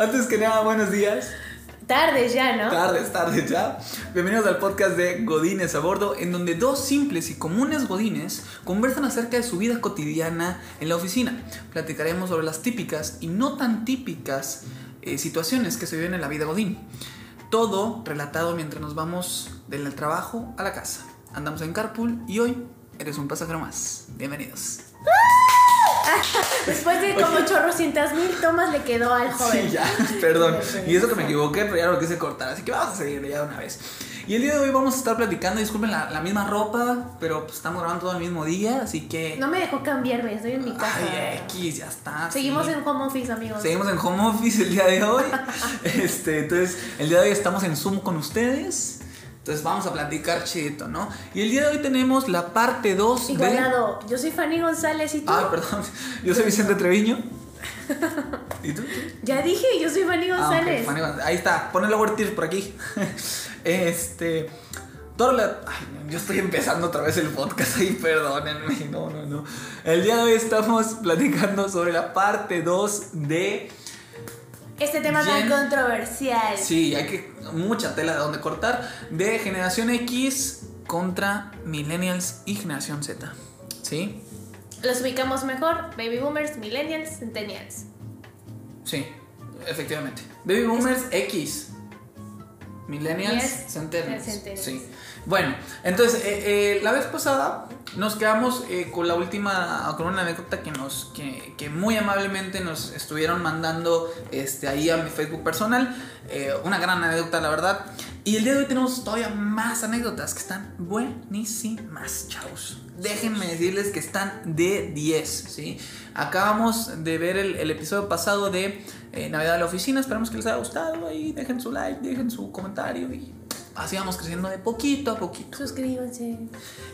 Antes que nada, buenos días. Tardes ya, ¿no? Tardes, tardes ya. Bienvenidos al podcast de Godines a Bordo, en donde dos simples y comunes Godines conversan acerca de su vida cotidiana en la oficina. Platicaremos sobre las típicas y no tan típicas eh, situaciones que se viven en la vida Godín. Todo relatado mientras nos vamos del trabajo a la casa. Andamos en carpool y hoy eres un pasajero más. Bienvenidos. Después de como chorrocientas mil tomas le quedó al joven. Sí, ya, perdón. Y eso que me equivoqué, pero ya lo quise cortar. Así que vamos a seguir ya de una vez. Y el día de hoy vamos a estar platicando, disculpen la, la misma ropa, pero pues estamos grabando todo el mismo día, así que... No me dejó cambiarme, estoy en mi casa. Ay, X, ya está. Seguimos sí. en home office, amigos. Seguimos en home office el día de hoy. este, entonces, el día de hoy estamos en Zoom con ustedes. Entonces vamos a platicar chito, ¿no? Y el día de hoy tenemos la parte 2 de... Igualado, yo soy Fanny González y tú. Ah, perdón. Yo soy Vicente Treviño. ¿Y tú? Ya dije, yo soy Fanny Ah, González. Fanny González. Ahí está, pon el lower tier por aquí. este. Todo la- ay, yo estoy empezando otra vez el podcast ahí, perdónenme. No, no, no. El día de hoy estamos platicando sobre la parte 2 de. Este tema tan Jen- controversial. Sí, hay que. Mucha tela de donde cortar. De generación X contra Millennials y generación Z. ¿Sí? Los ubicamos mejor, baby boomers, millennials, centennials. Sí, efectivamente. Baby Boomers X. Millennials. Centennials. Sí. Bueno, entonces, eh, eh, la vez pasada nos quedamos eh, con la última, con una anécdota que nos, que, que muy amablemente nos estuvieron mandando este, ahí a mi Facebook personal. Una gran anécdota, la verdad. Y el día de hoy tenemos todavía más anécdotas que están buenísimas, chavos. Déjenme decirles que están de 10, ¿sí? Acabamos de ver el, el episodio pasado de Navidad a la oficina. Esperamos que les haya gustado. Ahí dejen su like, dejen su comentario y así vamos creciendo de poquito a poquito. Suscríbanse.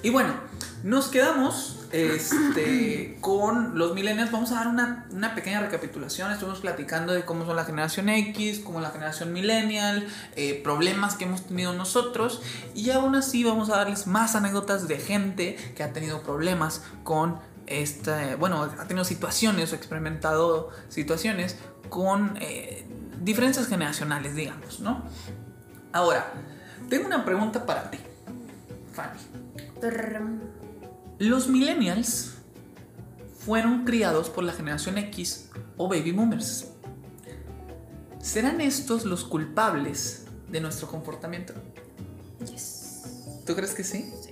Y bueno, nos quedamos este, con los millennials. Vamos a dar una, una pequeña recapitulación. Estuvimos platicando de cómo son la generación X, cómo la generación millennial, eh, problemas que hemos tenido nosotros. Y aún así vamos a darles más anécdotas de gente que ha tenido problemas con esta, bueno, ha tenido situaciones o experimentado situaciones con eh, diferencias generacionales, digamos, ¿no? Ahora, tengo una pregunta para ti, Fanny. Los millennials fueron criados por la generación X o baby boomers. ¿Serán estos los culpables de nuestro comportamiento? Yes. ¿Tú crees que sí? Sí.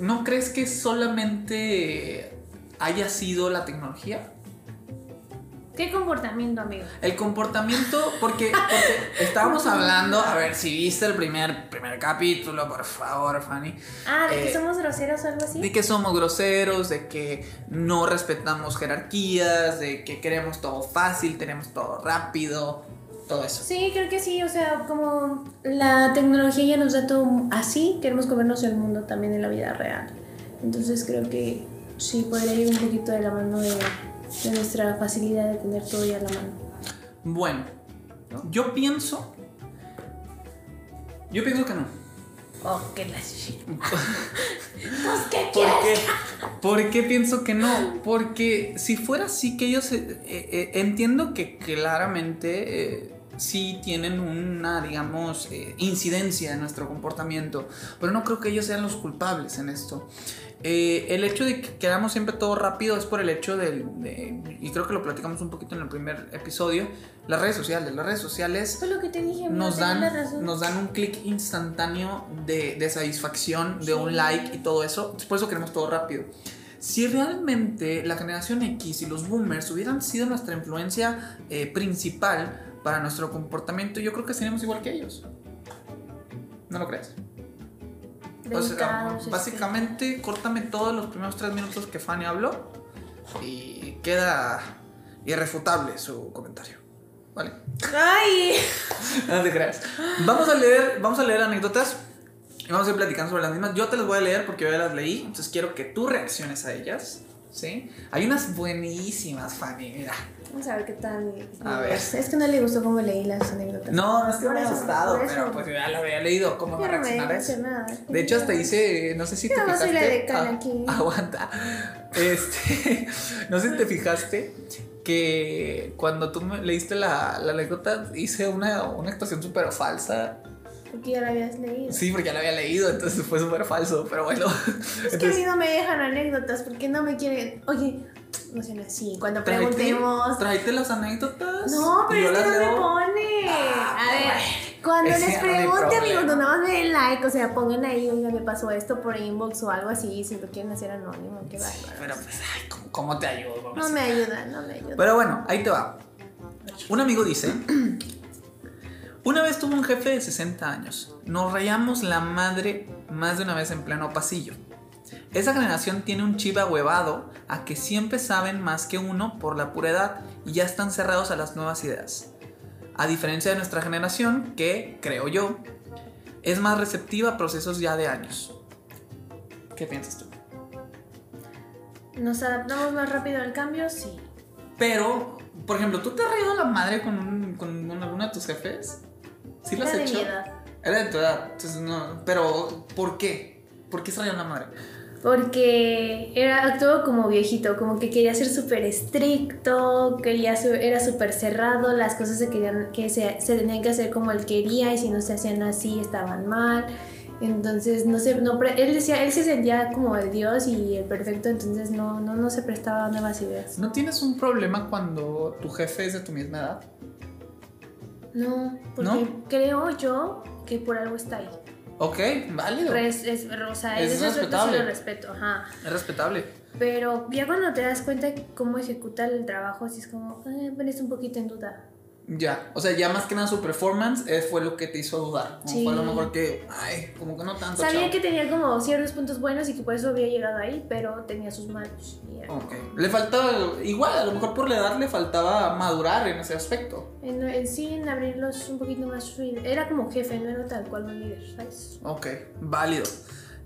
¿No crees que solamente haya sido la tecnología? ¿Qué comportamiento, amigo? El comportamiento, porque, porque estábamos hablando, a ver, si viste el primer, primer capítulo, por favor, Fanny. Ah, ¿de Eh, que somos groseros o algo así? De que somos groseros, de que no respetamos jerarquías, de que queremos todo fácil, tenemos todo rápido, todo eso. Sí, creo que sí, o sea, como la tecnología ya nos da todo así, queremos comernos el mundo también en la vida real. Entonces creo que sí, podría ir un poquito de la mano de, de nuestra facilidad de tener todo ya a la mano. Bueno, yo pienso. Yo pienso que no. Oh, qué la. Pues, ¿qué ¿Por qué? ¿Por qué pienso que no? Porque si fuera así que ellos eh, eh, entiendo que claramente eh, sí tienen una, digamos, eh, incidencia en nuestro comportamiento, pero no creo que ellos sean los culpables en esto. Eh, el hecho de que queramos siempre todo rápido es por el hecho del, de, y creo que lo platicamos un poquito en el primer episodio, las redes sociales. Las redes sociales lo que te dije, nos dan, nos dan un clic instantáneo de, de satisfacción, de un like y todo eso. Por eso queremos todo rápido. Si realmente la generación X y los boomers hubieran sido nuestra influencia eh, principal para nuestro comportamiento, yo creo que seríamos igual que ellos. ¿No lo crees? O sea, Dedicados, este. básicamente, córtame todos los primeros tres minutos que Fanny habló y queda irrefutable su comentario. ¿Vale? ¡Ay! No te creas. Vamos a leer, vamos a leer anécdotas y vamos a ir platicando sobre las mismas. Yo te las voy a leer porque yo ya las leí, entonces quiero que tú reacciones a ellas. ¿sí? Hay unas buenísimas, Fanny, mira. Vamos a ver qué tal. A ver. Es que no le gustó cómo leí las anécdotas. No, no es que me haya gustado, pero pues ya lo había leído. ¿Cómo va a Yo no me reaccionar eso? De hecho, hasta hice, no sé si te no soy fijaste. la decana Ah, aquí. Aguanta. Este, no sé si te fijaste que cuando tú me leíste la, la anécdota hice una, una actuación súper falsa. Porque ya la habías leído. Sí, porque ya la había leído, entonces fue súper falso, pero bueno. Es que a mí no me dejan anécdotas porque no me quieren. Oye, no sean así. Cuando preguntemos. Tráete las anécdotas. No, pero es que no me pone. Ah, A ver, bueno. cuando les pregunte, amigos, no nada más me den like, o sea, pongan ahí, oiga, me pasó esto por inbox o algo así, si lo quieren hacer anónimo, qué bárbaro. Pero pues, ay, ¿cómo, cómo te ayudo? No me ayudan, no me ayudan. Pero bueno, ahí te va. Un amigo dice, una vez tuve un jefe de 60 años. Nos rayamos la madre más de una vez en pleno pasillo. Esa generación tiene un chip ahuevado a que siempre saben más que uno por la pura edad y ya están cerrados a las nuevas ideas. A diferencia de nuestra generación, que, creo yo, es más receptiva a procesos ya de años. ¿Qué piensas tú? ¿Nos adaptamos más rápido al cambio? Sí. Pero, por ejemplo, ¿tú te has reído la madre con, un, con alguno de tus jefes? ¿Sí lo has Era de hecho? mi edad. Era de tu edad. Entonces, no. Pero, ¿por qué? ¿Por qué se la madre? Porque era, actuó como viejito, como que quería ser súper estricto, quería su- era súper cerrado, las cosas se, querían, que se, se tenían que hacer como él quería y si no se hacían así estaban mal. Entonces, no sé, no, él, decía, él se sentía como el dios y el perfecto, entonces no, no, no se prestaba a nuevas ideas. ¿No tienes un problema cuando tu jefe es de tu misma edad? No, porque ¿No? creo yo que por algo está ahí. Ok, válido. Res- es, o sea, respetable. lo respeto, ajá. Es respetable. Pero ya cuando te das cuenta de cómo ejecuta el trabajo, así es como, eh, pones un poquito en duda. Ya. O sea, ya más que nada su performance eh, fue lo que te hizo dudar. Como Sí. Fue a lo mejor que. Ay, como que no tanto. Sabía chavo. que tenía como ciertos puntos buenos y que por eso había llegado ahí, pero tenía sus malos. Ok. Le faltaba. Igual, a lo mejor por la edad le faltaba madurar en ese aspecto. En, en sí, en abrirlos un poquito más. Era como jefe, no era tal cual un líder, ¿sabes? Ok, válido.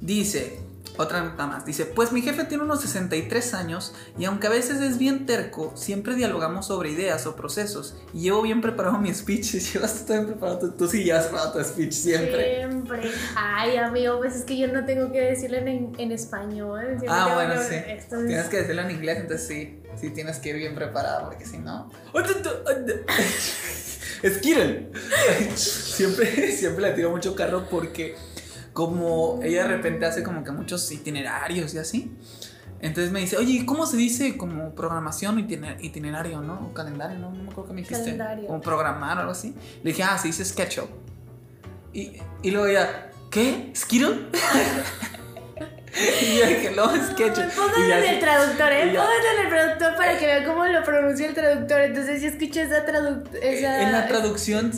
Dice, otra nota más, dice, pues mi jefe tiene unos 63 años y aunque a veces es bien terco, siempre dialogamos sobre ideas o procesos y llevo bien preparado mi speech. ¿Llevas tú bien preparado? tu- Tú sí llevas preparado tu speech siempre. Siempre. Ay, amigo, pues es que yo no tengo que decirlo en, en español. Ah, bueno, sí. esto es- Tienes que decirlo en inglés, entonces sí, sí tienes que ir bien preparado porque si no... Skittle. siempre, siempre le tiro mucho carro porque como ella de repente hace como que muchos itinerarios y así. Entonces me dice, oye, ¿cómo se dice como programación itiner- itinerario, no? O calendario, ¿no? No me acuerdo qué me dijiste. Calendario. Como programar o algo así. Le dije, ah, se dice SketchUp. Y, y luego ella, ¿qué? ¿Skittle? y yo dije, no, SketchUp. Pónganlo en así- el traductor, ¿eh? Pónganlo en el traductor para que vean cómo lo pronuncia el traductor. Entonces, si escuché esa traducción. En la traducción,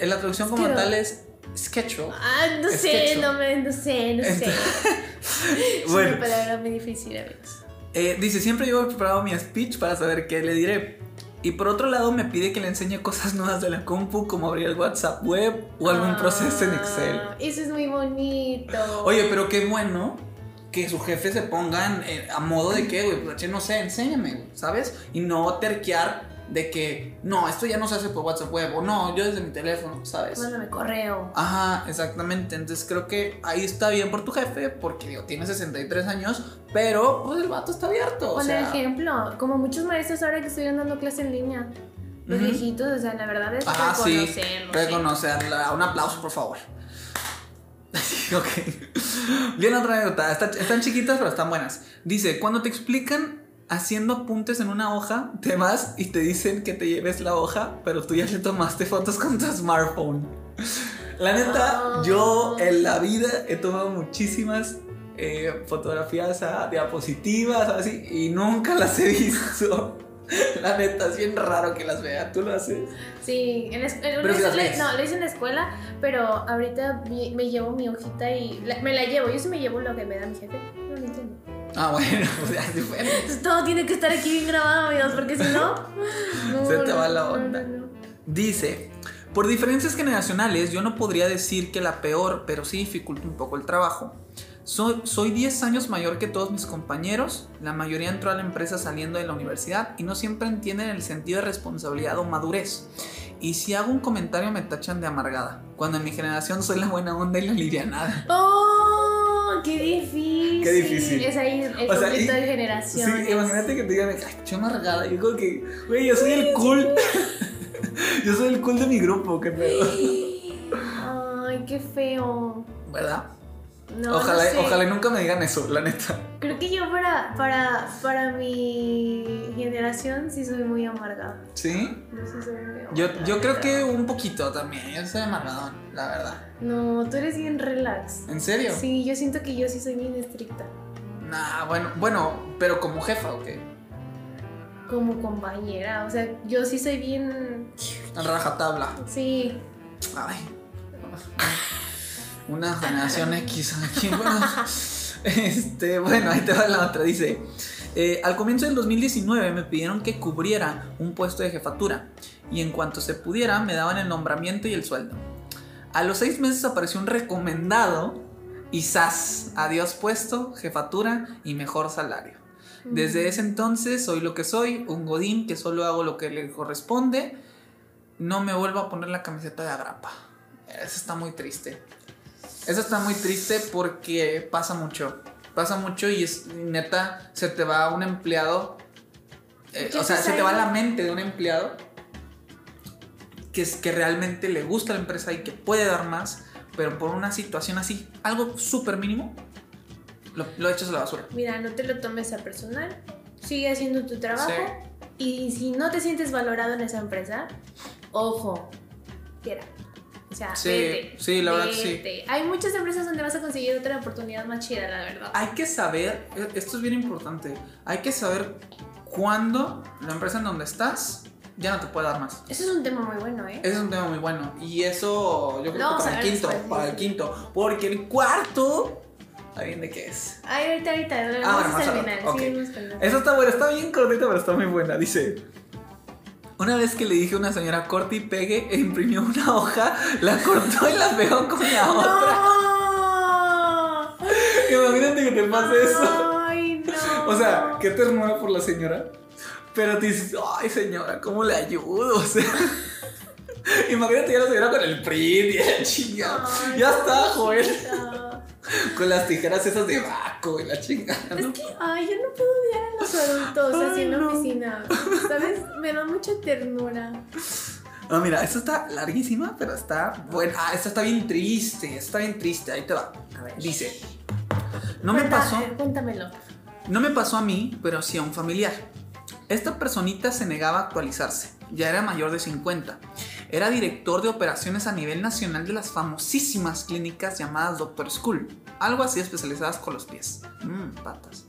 en la traducción como Skittle. tal es SketchUp. Ah, no sé, no, me, no sé, no sé. Es Bueno. una palabra muy difícil, amigos. Eh, dice, siempre llevo preparado mi speech para saber qué le diré. Y por otro lado me pide que le enseñe cosas nuevas de la compu, como abrir el WhatsApp web o algún Ah, proceso en Excel. Eso es muy bonito. Oye, pero qué bueno que su jefe se pongan eh, a modo de que, güey, pues no sé, enséñame, ¿sabes? Y no terquear de que, no, esto ya no se hace por WhatsApp web, o no, yo desde mi teléfono, ¿sabes? Mándame correo. Ajá, exactamente. Entonces creo que ahí está bien por tu jefe, porque digo, tiene 63 años, pero pues el vato está abierto. O Poner sea, ejemplo, como muchos maestros ahora que estuvieron dando clase en línea. Los viejitos, o sea, la verdad es Ah, sí. reconocerlos. Reconocerla. Un aplauso, por favor. ok. Bien, otra anécdota. Está- están chiquitas, pero están buenas. Dice: Cuando te explican haciendo apuntes en una hoja, te vas y te dicen que te lleves la hoja, pero tú ya le tomaste fotos con tu smartphone. La neta, Ah. yo en la vida he tomado muchísimas eh, fotografías a diapositivas, así, y nunca las he visto. La neta, es bien raro que las vea. ¿Tú lo haces? Sí, en en- Pero si las no, lo hice en la escuela, pero ahorita me llevo mi hojita y la- me la llevo. Yo sí me llevo lo que me da mi jefe. No lo entiendo. Ah, bueno, pues ya se fue. Entonces todo tiene que estar aquí bien grabado, amigos, porque si no. no, Se te va la onda. no. Dice, por diferencias generacionales yo no podría decir que la peor, pero sí dificulta un poco el trabajo. Soy, soy 10 años mayor que todos mis compañeros, la mayoría entró a la empresa saliendo de la universidad y no siempre entienden el sentido de responsabilidad o madurez. Y si hago un comentario me tachan de amargada, cuando en mi generación soy la buena onda y la livianada. ¡Oh! ¡Qué difícil! Qué difícil. Es ahí el O sea, conflicto y- de Sí, generaciones. imagínate que te digan, ay, amargada. Yo como que, güey, yo soy el cool. yo soy el cool de mi grupo, qué pedo. Ay, qué feo. ¿Verdad? No, ojalá, no sé. ojalá nunca me digan eso, la neta. Creo que yo para, para, para mi generación sí soy muy amargada. ¿Sí? Yo sí soy muy Yo, amargada. yo creo que un poquito también. Yo soy amargadón, la verdad. No, tú eres bien relax. ¿En serio? Sí, yo siento que yo sí soy bien estricta. Nah, bueno, bueno, pero como jefa, ¿o qué? Como compañera. O sea, yo sí soy bien. Rajatabla. Sí. Ay. Una generación X aquí. Bueno, este, bueno, ahí te va la otra. Dice: eh, Al comienzo del 2019 me pidieron que cubriera un puesto de jefatura. Y en cuanto se pudiera, me daban el nombramiento y el sueldo. A los seis meses apareció un recomendado. Y ¡zas! Adiós puesto, jefatura y mejor salario. Desde ese entonces soy lo que soy, un godín que solo hago lo que le corresponde. No me vuelvo a poner la camiseta de agrapa. Eso está muy triste. Eso está muy triste porque pasa mucho. Pasa mucho y es neta, se te va un empleado. eh, ¿Qué o sea, se te va la mente de un empleado que, es, que realmente le gusta la empresa y que puede dar más, pero por una situación así, algo súper mínimo, lo, lo echas a la basura. Mira, no te lo tomes a personal. Sigue haciendo tu trabajo. Y si no te sientes valorado en esa empresa, ojo, quiera. O sea, Sí, vete. sí, la verdad que sí. vete. Hay muchas empresas donde vas a conseguir otra oportunidad más chida, la verdad. Hay que saber, eh, esto es bien importante, hay que saber cuándo la empresa en donde estás ya no te puede dar más. Eso es un tema muy bueno, ¿eh? Ese es un tema muy bueno. Y eso yo creo que vamos para a el quinto, después, para el quinto. Porque el cuarto, ¿alguien de qué es? Ay, ahorita, ahorita, lo Ah, vemos bueno, más hasta el al final. rato, ok. seguimos con la- Esa está buena, está bien cortita, pero está muy buena. Dice. Una vez que le dije a una señora corte y pegue, e imprimió una hoja, la cortó y la pegó con la otra. ¡No! Imagínate que te pase eso. Ay, no. O sea, qué ternura por la señora. Pero te dices, ay señora, ¿cómo le ayudo? O sea, imagínate ya la señora con el print y la chingada. Ay, Ya está, pobrecita. Con las tijeras esas de vaco y la chingada. Es que, ay, yo no puedo odiar a los adultos así en la oficina. ¿Sabes? Me da mucha ternura. No, mira, esta está larguísima, pero está buena. Ah, esta está bien triste, está bien triste. Ahí te va. A ver. Dice, no me pasó, Cuéntamelo. no me pasó a mí, pero sí a un familiar. Esta personita se negaba a actualizarse. Ya era mayor de 50. Era director de operaciones a nivel nacional de las famosísimas clínicas llamadas Doctor School. Algo así especializadas con los pies. Mmm, patas.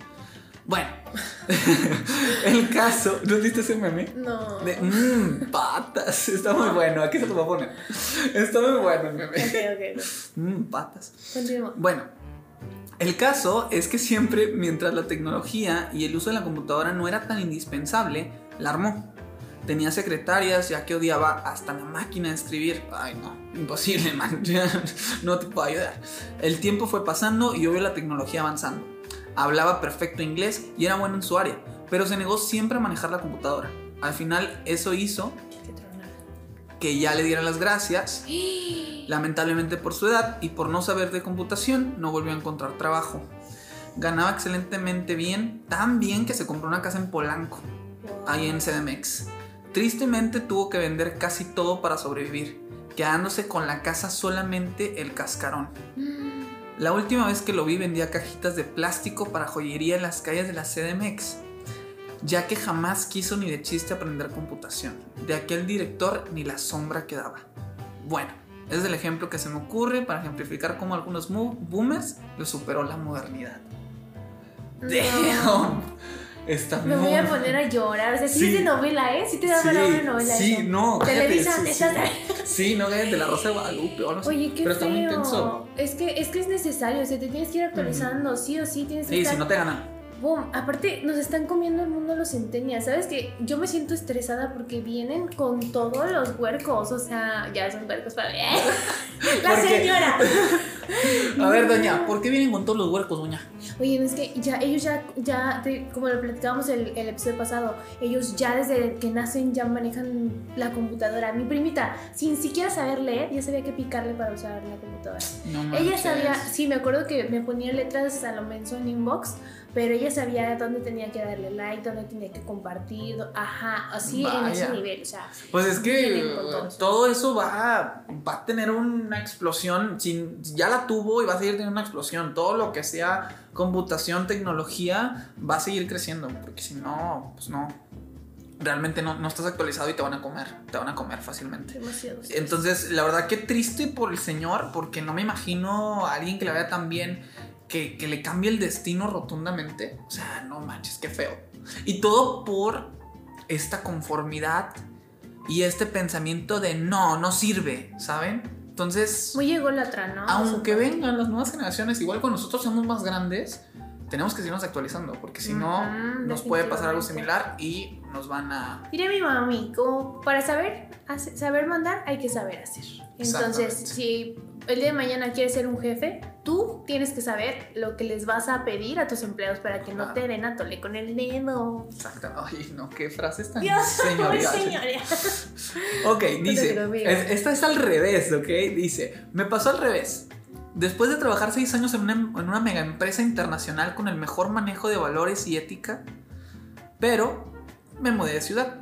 Bueno, el caso. ¿No viste ese meme? No. De mmm, patas. Está muy bueno. Aquí se lo voy a poner. Está muy bueno el meme. Ok, ok. Mmm, patas. Continúa. Bueno, el caso es que siempre, mientras la tecnología y el uso de la computadora no era tan indispensable, la armó. Tenía secretarias, ya que odiaba hasta la máquina de escribir. Ay, no, imposible, man. no te puedo ayudar. El tiempo fue pasando y obvio la tecnología avanzando. Hablaba perfecto inglés y era bueno en su área, pero se negó siempre a manejar la computadora. Al final, eso hizo. Que ya le dieran las gracias Lamentablemente por su edad y por no saber de computación, no volvió a encontrar trabajo. Ganaba excelentemente bien, tan bien que se compró una casa en Polanco, ahí en CDMX. Tristemente tuvo que vender casi todo para sobrevivir, quedándose con la casa solamente el cascarón. La última vez que lo vi vendía cajitas de plástico para joyería en las calles de la CDMX, ya que jamás quiso ni de chiste aprender computación. De aquel director ni la sombra quedaba. Bueno, es el ejemplo que se me ocurre para ejemplificar cómo algunos boomers lo superó la modernidad. No. Damn. Está Me muy- voy a poner a llorar. O sea, sí, Sí. es de novela, ¿eh? Sí te da Sí, para una novela. sí, eso. no, Televisa, sí, sí. No, cállate, la Rosa de Guadalupe o algo así. Oye, qué Pero está muy feo. intenso. Es que, es que es necesario, o sea, te tienes que ir actualizando, sí o sí, tienes que Sí, estar... si no te gana. Boom. Aparte, nos están comiendo el mundo los centenias. ¿Sabes que Yo me siento estresada porque vienen con todos los huercos. O sea, ya son huercos para mí. La ¿Por qué? señora. A ver, doña, ¿por qué vienen con todos los huercos, doña? Oye, es que ya, ellos ya, ya te- como lo platicábamos el, el episodio pasado, ellos ya desde que nacen ya manejan la computadora. Mi primita, sin siquiera saber leer, ya sabía que picarle para usar la computadora. No Ella sabía, sí, me acuerdo que me ponía letras a lo menso en inbox, pero ella sabía dónde tenía que darle like, dónde tenía que compartir, ajá, así en ese nivel, o sea. Pues es que todo eso. va, va a tener una explosión. Sin, ya la tuvo y va a seguir teniendo una explosión. Todo lo que sea computación, tecnología, va a seguir creciendo. Porque si no, pues no. Realmente no, no estás actualizado y te van a comer. Te van a comer fácilmente. Demasiado. Entonces, la verdad que triste por el señor, porque no me imagino a alguien que le vaya tan bien que, que le cambie el destino rotundamente. O sea, no manches, qué feo. Y todo por esta conformidad y este pensamiento de no, no sirve, ¿saben? Entonces, Muy ególatra, ¿no? aunque vengan las nuevas generaciones, igual cuando nosotros somos más grandes, tenemos que seguirnos actualizando, porque si no, Ujú, nos puede pasar algo similar y nos van a... Diré mi mami, como para saber, hace- saber mandar hay que saber hacer. Entonces, si el día de mañana quieres ser un jefe, tú tienes que saber lo que les vas a pedir a tus empleados para que no te den a tole con el dedo. Exacto. Ay, no, qué frases tan Dios, señoría. Ok, dice, es- esta es al revés, ok, dice, me pasó al revés. Después de trabajar seis años en una, en una mega empresa internacional con el mejor manejo de valores y ética, pero me mudé de ciudad.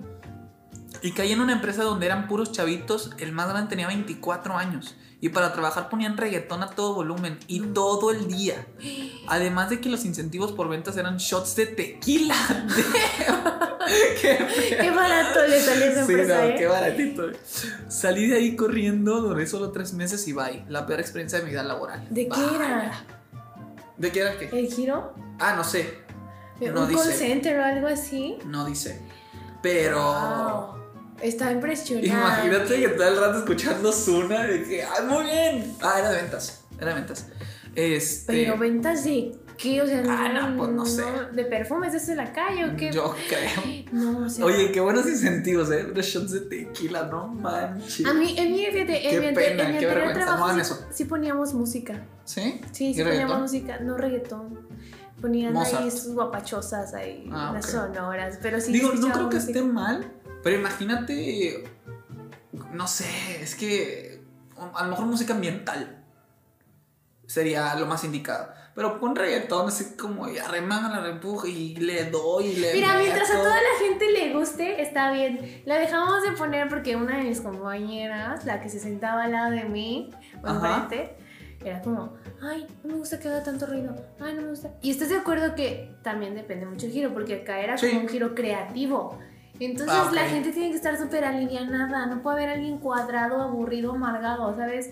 Y caí en una empresa donde eran puros chavitos, el más grande tenía 24 años. Y para trabajar ponían reggaetón a todo volumen y todo el día. Además de que los incentivos por ventas eran shots de tequila. ¡Qué Qué barato le salió esa Sí, empresa, no, ¿eh? qué baratito. Salí de ahí corriendo, duré solo tres meses y bye. La peor experiencia de mi vida laboral. ¿De qué era? ¿De qué era qué? ¿El giro? Ah, no sé. ¿Un No call dice. center o algo así? No dice. Pero. Wow. Está impresionante. Imagínate que todo el rato escuchando Zuna de que. ¡Ah, muy bien! Ah, era de ventas. Era de ventas. Este. Pero ventas de qué, o sea, Ah, no, pues, no sé. de perfumes desde la calle o qué. Yo creo. No, o sea, Oye, qué buenos incentivos, ¿eh? Los shots de tequila, no manches. A mí, en mi, fíjate, en mi, pena, en mi qué anterior vergüenza, trabajo no sí, poníamos música. ¿Sí? Sí, ¿Y sí reggaetón? poníamos música, no reggaetón. Ponían Mozart. ahí sus guapachosas ahí, Ah, las sonoras, pero sí Digo, no creo que esté mal, pero imagínate, no sé, es que a lo mejor música ambiental sería lo más indicado. Pero pon reggaetón así como y arreman la repuja y le doy y le Mira, mientras a toda la gente le guste, está bien. La dejamos de poner porque una de mis compañeras, la que se sentaba al lado de mí, o enfrente, era como, ay, no me gusta que haga tanto ruido, ay, no me gusta. Y estás de acuerdo que también depende mucho el giro, porque acá era Sí. como un giro creativo. Entonces Ah, la gente tiene que estar súper alineada, no puede haber alguien cuadrado, aburrido, amargado, ¿sabes?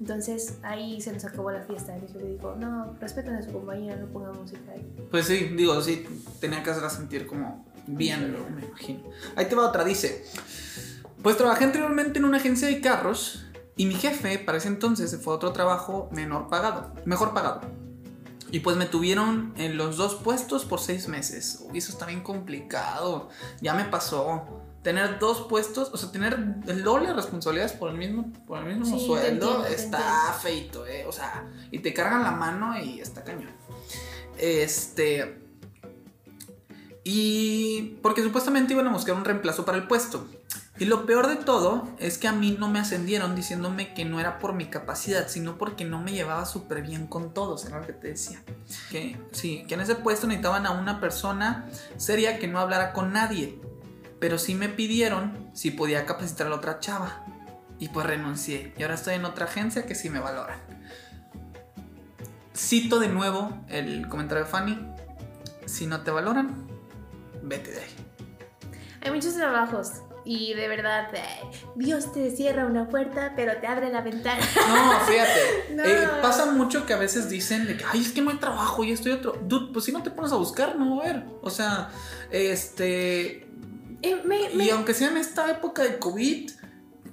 Entonces ahí se nos acabó la fiesta. El jefe dijo, no, respeten a su compañera, no pongan música ahí. Pues sí, digo, sí, tenía que hacerla sentir como bien, ¿no? me imagino. Ahí te va otra, dice. Pues trabajé anteriormente en una agencia de carros y mi jefe para ese entonces se fue a otro trabajo menor pagado, mejor pagado. Y pues me tuvieron en los dos puestos por seis meses. Uy, eso está bien complicado. Ya me pasó. Tener dos puestos, o sea, tener el doble de responsabilidades por el mismo, por el mismo Sí, sueldo, entiendo, está feito, eh. O sea, y te cargan la mano y está cañón. Este. Y. Porque supuestamente iban a buscar un reemplazo para el puesto. Y lo peor de todo es que a mí no me ascendieron diciéndome que no era por mi capacidad, sino porque no me llevaba súper bien con todos, era lo que te decía. Que sí, que en ese puesto necesitaban a una persona seria que no hablara con nadie. Pero sí me pidieron si podía capacitar a la otra chava. Y pues renuncié. Y ahora estoy en otra agencia que sí me valoran. Cito de nuevo el comentario de Fanny. Si no te valoran, vete de ahí. Hay muchos trabajos y de verdad, eh, Dios te cierra una puerta, pero te abre la ventana. No, fíjate. No. eh, pasa mucho que a veces dicen de que, ay, es que no hay trabajo y esto y otro. Dude, pues si no te pones a buscar, no va a haber. O sea, este. Eh, me- me- Y aunque sea en esta época de COVID,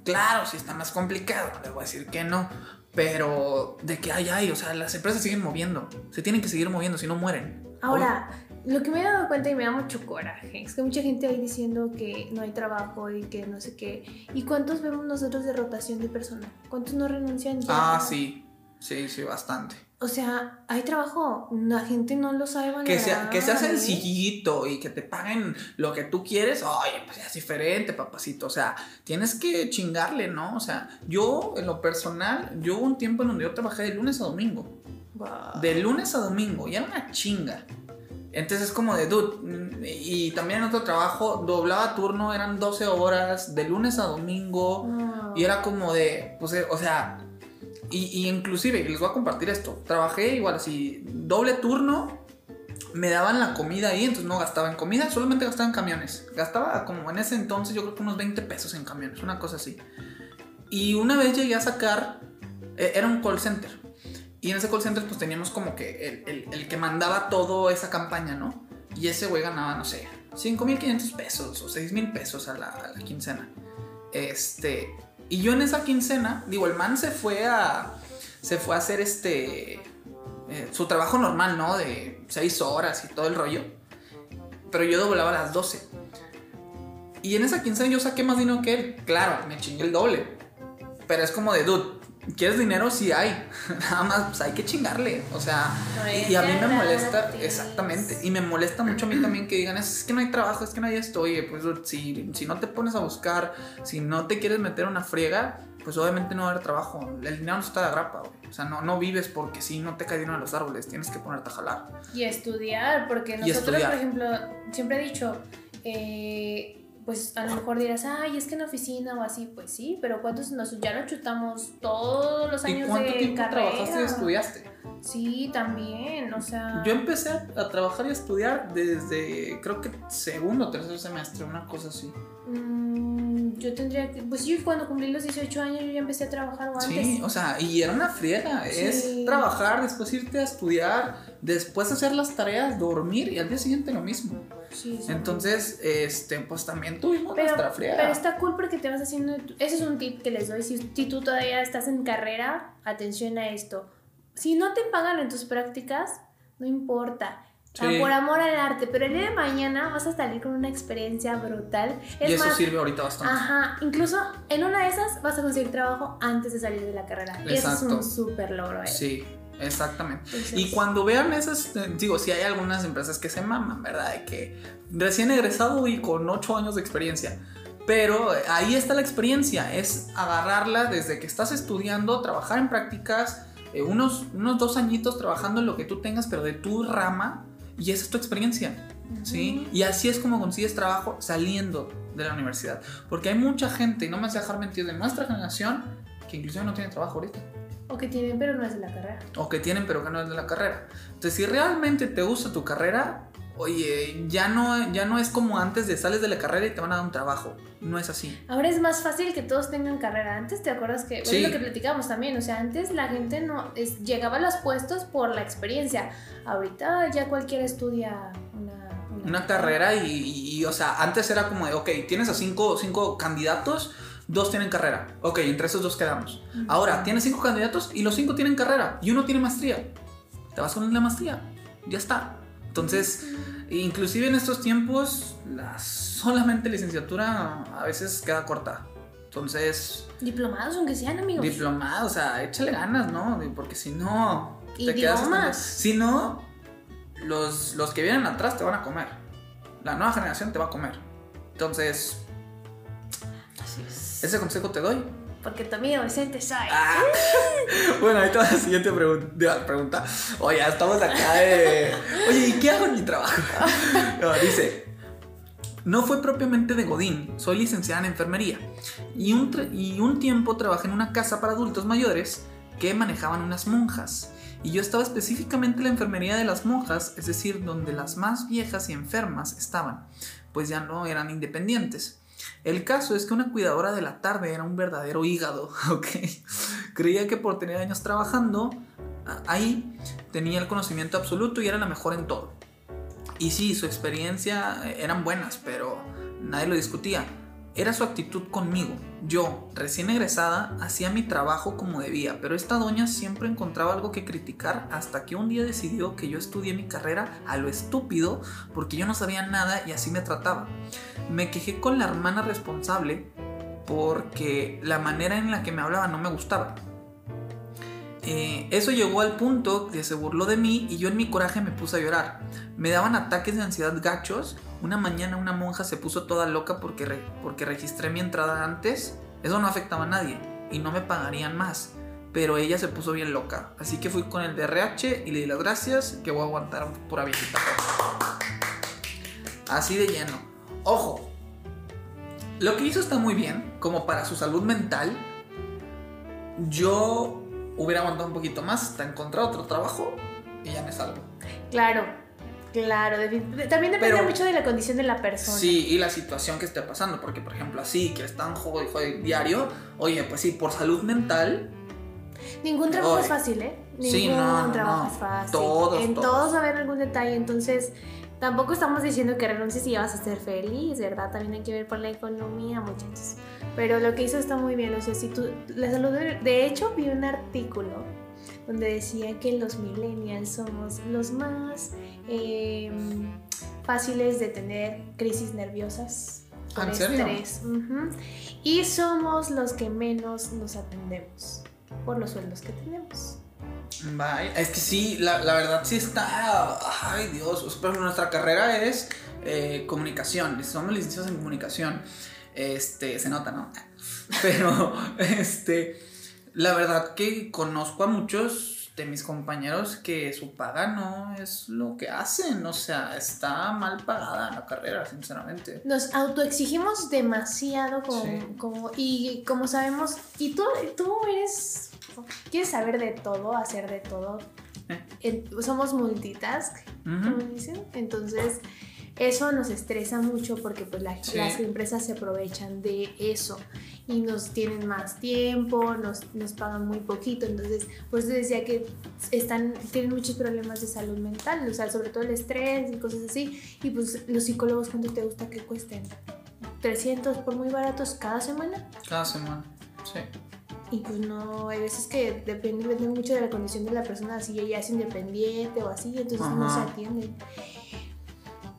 claro, sí está más complicado. No les voy a decir que no. Pero de que hay, hay. O sea, las empresas siguen moviendo. Se tienen que seguir moviendo, si no mueren. Ahora, lo que me he dado cuenta y me da mucho coraje es que mucha gente ahí diciendo que no hay trabajo y que no sé qué. ¿Y cuántos vemos nosotros de rotación de personal? ¿Cuántos no renuncian ya? Ah, sí. Sí, sí, bastante. O sea, hay trabajo, la gente no lo sabe valorar. Que sea, que sea sencillito y que te paguen lo que tú quieres, oye, pues ya es diferente, papacito. O sea, tienes que chingarle, ¿no? O sea, yo, en lo personal, yo hubo un tiempo en donde yo trabajé de lunes a domingo. Wow. De lunes a domingo, y era una chinga. Entonces es como de, dude, y también en otro trabajo, doblaba turno, eran 12 horas, de lunes a domingo, y era como de, pues, eh, o sea, y, y inclusive, les voy a compartir esto, trabajé igual así, doble turno, me daban la comida ahí, entonces no gastaba en comida, solamente gastaba en camiones. Gastaba como en ese entonces yo creo que unos 20 pesos en camiones, una cosa así. Y una vez llegué a sacar, eh, era un call center. Y en ese call center pues teníamos como que el, el- que mandaba toda esa campaña, ¿no? Y ese güey ganaba, no sé, 5.500 pesos o 6.000 pesos a la, quincena. Este, y yo en esa quincena, digo, el man se fue a, se fue a hacer este, eh, su trabajo normal, ¿no? De 6 horas y todo el rollo. Pero yo doblaba las 12. Y en esa quincena yo saqué más dinero que él. Claro, me chingué el doble. Pero es como de, dude, ¿quieres dinero? Sí hay. Nada más, pues hay que chingarle. O sea, No y, a mí me gratis. molesta, exactamente. Y me molesta mucho a mí también que digan, es que no hay trabajo, es que no hay esto. Oye, pues si, si no te pones a buscar, si no te quieres meter una friega, pues obviamente no va a haber trabajo. El dinero no está de grapa, güey. O sea, no, no vives porque si no te cae dinero de los árboles, tienes que ponerte a jalar. Y estudiar, porque nosotros, estudiar. por ejemplo, siempre he dicho, eh, pues a lo mejor dirás, ay, es que en oficina o así, pues sí, pero ¿cuántos nos, ya nos chutamos todos los ¿Y años cuánto de tiempo carrera? trabajaste y estudiaste? Sí, también, o sea... Yo empecé a, a trabajar y a estudiar desde, creo que segundo o tercer semestre, una cosa así. mm, yo tendría que, pues yo cuando cumplí los 18 años yo ya empecé a trabajar o antes. Sí, o sea, y era una friega. Sí. Es trabajar, después irte a estudiar, después hacer las tareas, dormir y al día siguiente lo mismo. Sí, sí. Entonces, este, pues también tuvimos pero, nuestra friega. pero está cool porque te vas haciendo. Ese es un tip que les doy. Si, si tú todavía estás en carrera, atención a esto. Si no te pagan en tus prácticas, no importa. Sea, Sí. por amor al arte, pero el día de mañana vas a salir con una experiencia brutal. Es y eso más, sirve ahorita bastante. Ajá, incluso en una de esas vas a conseguir trabajo antes de salir de la carrera. Y eso es Exacto. un súper logro. ¿eh? Sí, exactamente. Entonces- Y cuando vean esas, eh, digo, sí hay algunas empresas que se maman, ¿verdad? De que recién egresado y con 8 años de experiencia. Pero eh, ahí está la experiencia, es agarrarla desde que estás estudiando, trabajar en prácticas, eh, unos, unos dos añitos trabajando en lo que tú tengas, pero de tu rama, y esa es tu experiencia, ¿sí? Y así es como consigues trabajo saliendo de la universidad. Porque hay mucha gente, y no me vas a dejar mentir, de nuestra generación, que inclusive no tiene trabajo ahorita O que tienen, pero no es de la carrera. o que tienen pero que no es de la carrera. Entonces, si realmente te gusta tu carrera, oye, ya no, ya no es como antes de sales de la carrera y te van a dar un trabajo. No es así. Ahora es más fácil que todos tengan carrera. Antes te acuerdas que, Sí. es lo que platicábamos también, o sea, antes la gente no es- llegaba a los puestos por la experiencia. Ahorita ya cualquiera estudia una, Una carrera y, y- y, o sea, antes era como de, ok, tienes a cinco, cinco candidatos, dos tienen carrera. Ok, entre esos dos quedamos. Ahora, tienes cinco candidatos y los cinco tienen carrera y uno tiene maestría. Te vas con la maestría. Ya está. Entonces, inclusive en estos tiempos, la solamente licenciatura a veces queda corta. Entonces, Diplomados, aunque sean amigos. diplomado, o sea, échale ganas, ¿no? Porque si no, te quedas hasta-. Si no, los, los que vienen atrás te van a comer. La nueva generación te va a comer. Entonces, Así es. ese consejo te doy. Porque también adolescente soy. Ah. Bueno, ahí te va la siguiente pregunta. pregunta. Oye, estamos acá de. Oye, ¿y qué hago en mi trabajo? No, dice. No fue propiamente de Godín, soy licenciada en enfermería. Y un, y un tiempo trabajé en una casa para adultos mayores que manejaban unas monjas. Y yo estaba específicamente en la enfermería de las monjas, es decir, donde las más viejas y enfermas estaban, pues ya no eran independientes. El caso es que una cuidadora de la tarde era un verdadero hígado, ¿ok? Creía que por tener años trabajando ahí tenía el conocimiento absoluto y era la mejor en todo. Y sí, su experiencia eh, eran buenas, pero nadie lo discutía. Era su actitud conmigo. Yo, recién egresada, hacía mi trabajo como debía, pero esta doña siempre encontraba algo que criticar hasta que un día decidió que yo estudié mi carrera a lo estúpido porque yo no sabía nada y así me trataba. Me quejé con la hermana responsable porque la manera en la que me hablaba no me gustaba. eh, eso llegó al punto que se burló de mí y yo en mi coraje me puse a llorar. Me daban ataques de ansiedad gachos. Una mañana una monja se puso toda loca porque, porque registré mi entrada antes. Eso no afectaba a nadie y no me pagarían más. Pero ella se puso bien loca. Así que fui con el DRH y le di las gracias que voy a aguantar pura viejita. Así de lleno. Ojo. Lo que hizo está muy bien, como para su salud mental. Yo hubiera aguantado un poquito más hasta encontrar otro trabajo y ya me salgo. Claro, claro. También depende mucho de la condición de la persona. Sí, y la situación que esté pasando. Porque, por ejemplo, así, que es tan joven diario, oye, pues sí, por salud mental. Ningún trabajo es fácil, ¿eh? Ningún sí, no, trabajo es fácil. Todos, en todos. va a haber algún detalle. Entonces, tampoco estamos diciendo que renuncies y ya vas a ser feliz, ¿verdad? También hay que ver por la economía, muchachos. Pero lo que hizo está muy bien, o sea, si tú, la salud, de hecho vi un artículo donde decía que los millennials somos los más em, fáciles de tener crisis nerviosas con estrés. Y somos los que menos nos atendemos por los sueldos que tenemos. Es que sí, la, verdad sí está. Ay Dios, pero nuestra carrera es eh, comunicación, somos licenciados en comunicación. Este, se nota, ¿no? Pero, este, la verdad que conozco a muchos de mis compañeros que su paga no es lo que hacen, o sea, está mal pagada la carrera, sinceramente. Nos autoexigimos demasiado como, como y como sabemos, y tú, tú eres, quieres saber de todo, hacer de todo. Eh. somos multitask, como dicen, entonces eso nos estresa mucho porque pues las empresas se aprovechan de eso y nos tienen más tiempo, nos, nos pagan muy poquito, entonces por eso decía que están, tienen muchos problemas de salud mental, o sea, sobre todo el estrés y cosas así, y pues los psicólogos, ¿cuánto te gusta que cuesten? ¿300 por muy baratos cada semana? Cada semana, sí. Y pues no, hay veces que depende, depende mucho de la condición de la persona, si ella es independiente o así, entonces no se atienden.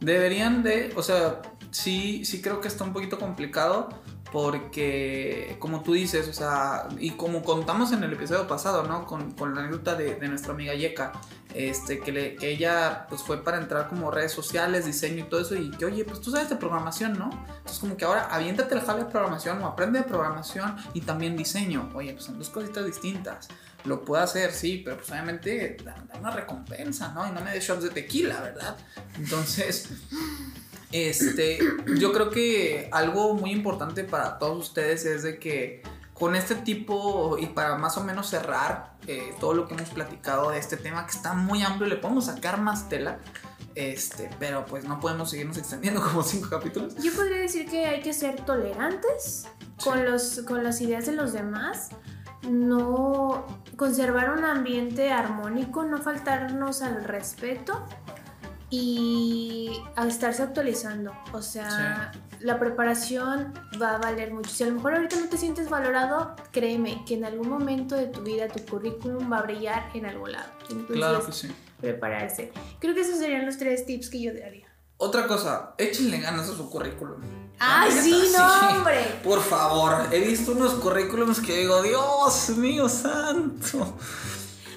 Deberían de, o sea, sí, sí creo que está un poquito complicado porque, como tú dices, o sea, y como contamos en el episodio pasado, ¿no? Con, con la anécdota de, de, nuestra amiga Yeka, este, que, le, que ella pues fue para entrar como redes sociales, diseño y todo eso, y que, oye, pues tú sabes de programación, ¿no? Entonces como que ahora aviéntate el jale de programación o aprende de programación y también diseño. Oye, pues son dos cositas distintas. Lo puedo hacer, sí, pero pues obviamente da, una recompensa, ¿no? Y no me de shots de tequila, ¿verdad? Entonces... Este, yo creo que algo muy importante para todos ustedes es de que con este tipo y para más o menos cerrar eh, todo lo que hemos platicado de este tema que está muy amplio, le podemos sacar más tela. Este, pero pues no podemos seguirnos extendiendo como cinco capítulos. Yo podría decir que hay que ser tolerantes con, los, con las ideas de los demás, no conservar un ambiente armónico, no faltarnos al respeto y a estarse actualizando. O sea, la preparación va a valer mucho. Si a lo mejor ahorita no te sientes valorado, créeme que en algún momento de tu vida tu currículum va a brillar en algún lado. claro que sí. Prepararse. Creo que esos serían los tres tips que yo daría. Otra cosa, échenle ganas a su currículum. ¡Ay, sí, no, hombre! Por favor, he visto unos currículums que digo, Dios mío santo.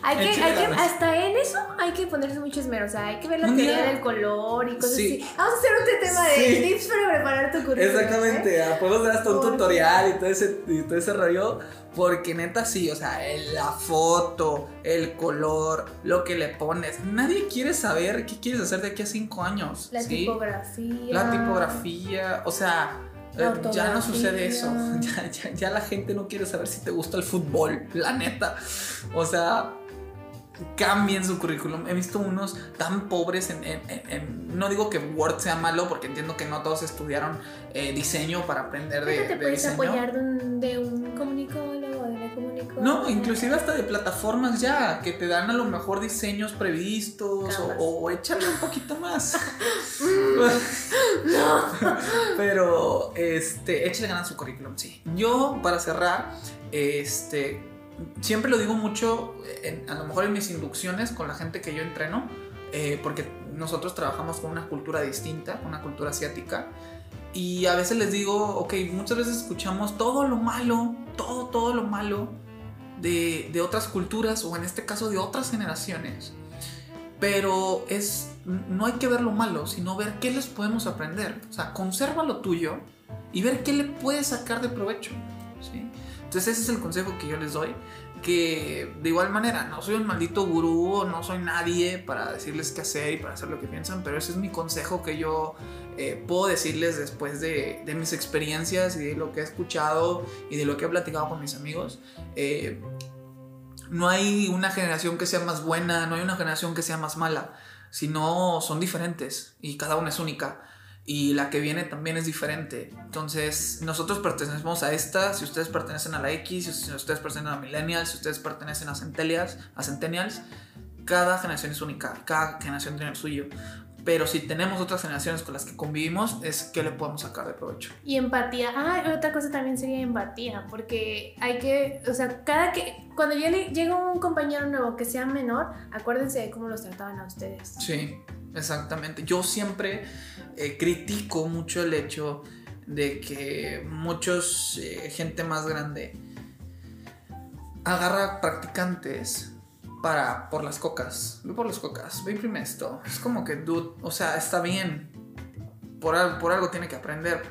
Hay que, hay que, hasta en eso hay que ponerse mucho esmero. O sea, hay que ver la teoría del color y cosas así. Vamos a hacer un tema de tips para preparar tu currículum. Exactamente, ¿eh? podemos hacer hasta un tutorial y todo, ese, y todo ese rollo. Porque neta sí, o sea, la foto, el color, lo que le pones. Nadie quiere saber qué quieres hacer de aquí a cinco años. La tipografía. La tipografía, o sea, eh, ya no sucede eso. Ya, ya, ya, la gente no quiere saber si te gusta el fútbol, la neta. O sea, cambien su currículum. He visto unos tan pobres en, no digo que Word sea malo porque entiendo que no todos estudiaron eh, diseño para aprender de, te puedes apoyar de un, comunicólogo, de una comunicóloga. No, inclusive hasta de plataformas ya que te dan a lo mejor diseños previstos o, echarle un poquito más. no. Pero este, échale ganas su currículum, sí. Yo para cerrar, este siempre lo digo mucho, a lo mejor en mis inducciones con la gente que yo entreno, eh, porque nosotros trabajamos con una cultura distinta, una cultura asiática, y a veces les digo, ok, muchas veces escuchamos todo lo malo, todo, todo lo malo, de, de otras culturas o en este caso de otras generaciones. Pero es, no hay que ver lo malo, sino ver qué les podemos aprender. O sea, conserva lo tuyo y ver qué le puedes sacar de provecho. ¿sí? Entonces ese es el consejo que yo les doy. Que de igual manera, no soy un maldito gurú, no soy nadie para decirles qué hacer y para hacer lo que piensan, pero ese es mi consejo que yo eh, puedo decirles después de, de, mis experiencias y de lo que he escuchado y de lo que he platicado con mis amigos. Eh, no hay una generación que sea más buena, no hay una generación que sea más mala, sino son diferentes y cada una es única y la que viene también es diferente. Entonces, nosotros pertenecemos a esta, si ustedes pertenecen a la X, si ustedes pertenecen a Millennials, si ustedes pertenecen a Centennials, a Centennials, cada generación es única, cada generación tiene el suyo. Pero si tenemos otras generaciones con las que convivimos, es que le podemos sacar de provecho. Y empatía. Ah, otra cosa también sería empatía, porque hay que, o sea, cada que, cuando llega un compañero nuevo que sea menor, acuérdense de cómo los trataban a ustedes. Sí, exactamente. Yo siempre eh, critico mucho el hecho de que muchos, eh, gente más grande, agarra practicantes para por las cocas. Ve por las cocas, ve imprime esto. Es como que, dude, o sea, está bien. Por, algo, por algo tiene que aprender,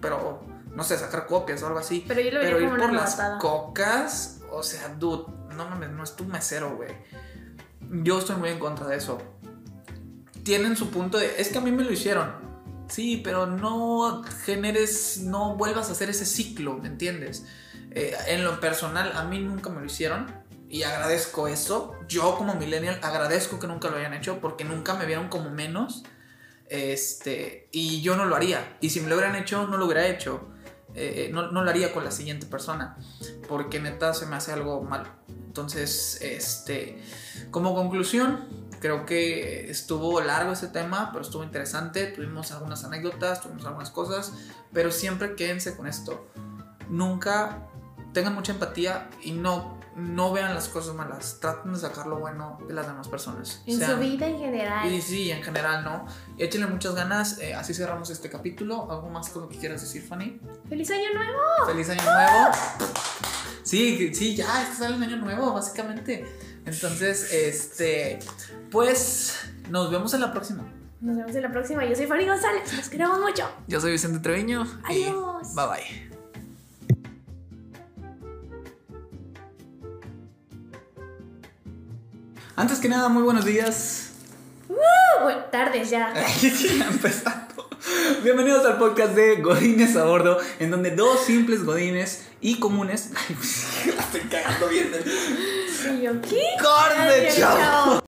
pero no sé, sacar copias o algo así. Pero yo lo pero ir por las cocas, o sea, dude, no mames, no es tu mesero, güey. Yo estoy muy en contra de eso. Tienen su punto de, es que a mí me lo hicieron. Sí, pero no generes, no vuelvas a hacer ese ciclo, ¿me entiendes? Eh, en lo personal, a mí nunca me lo hicieron y agradezco eso. Yo como millennial agradezco que nunca lo hayan hecho porque nunca me vieron como menos. Este, y yo no lo haría. Y si me lo hubieran hecho, no lo hubiera hecho. Eh, no, no, lo haría con la siguiente persona. Porque neta se me hace algo malo. Entonces, este, como conclusión, creo que estuvo largo ese tema, pero estuvo interesante. Tuvimos algunas anécdotas, tuvimos algunas cosas. Pero siempre quédense con esto. Nunca tengan mucha empatía y no no vean las cosas malas, traten de sacar lo bueno de las demás personas. En su vida en general. Y sí, en general, ¿no? Échenle muchas ganas, eh, así cerramos este capítulo. ¿Algo más con lo que quieras decir, Fanny? ¡Feliz Año Nuevo! ¡Feliz Año Nuevo! Sí, sí, ya, este sale el Año Nuevo, básicamente. Entonces, este, pues, nos vemos en la próxima. Nos vemos en la próxima. Yo soy Fanny González, los queremos mucho. Yo soy Vicente Treviño. Adiós. bye bye. Antes que nada, muy buenos días. Uh, buenas tardes ya. Empezando. Bienvenidos al podcast de Godines a bordo, en donde dos simples godines y comunes. Ay, la estoy cagando bien. ¿Y yo qué? ¡Corte, chao!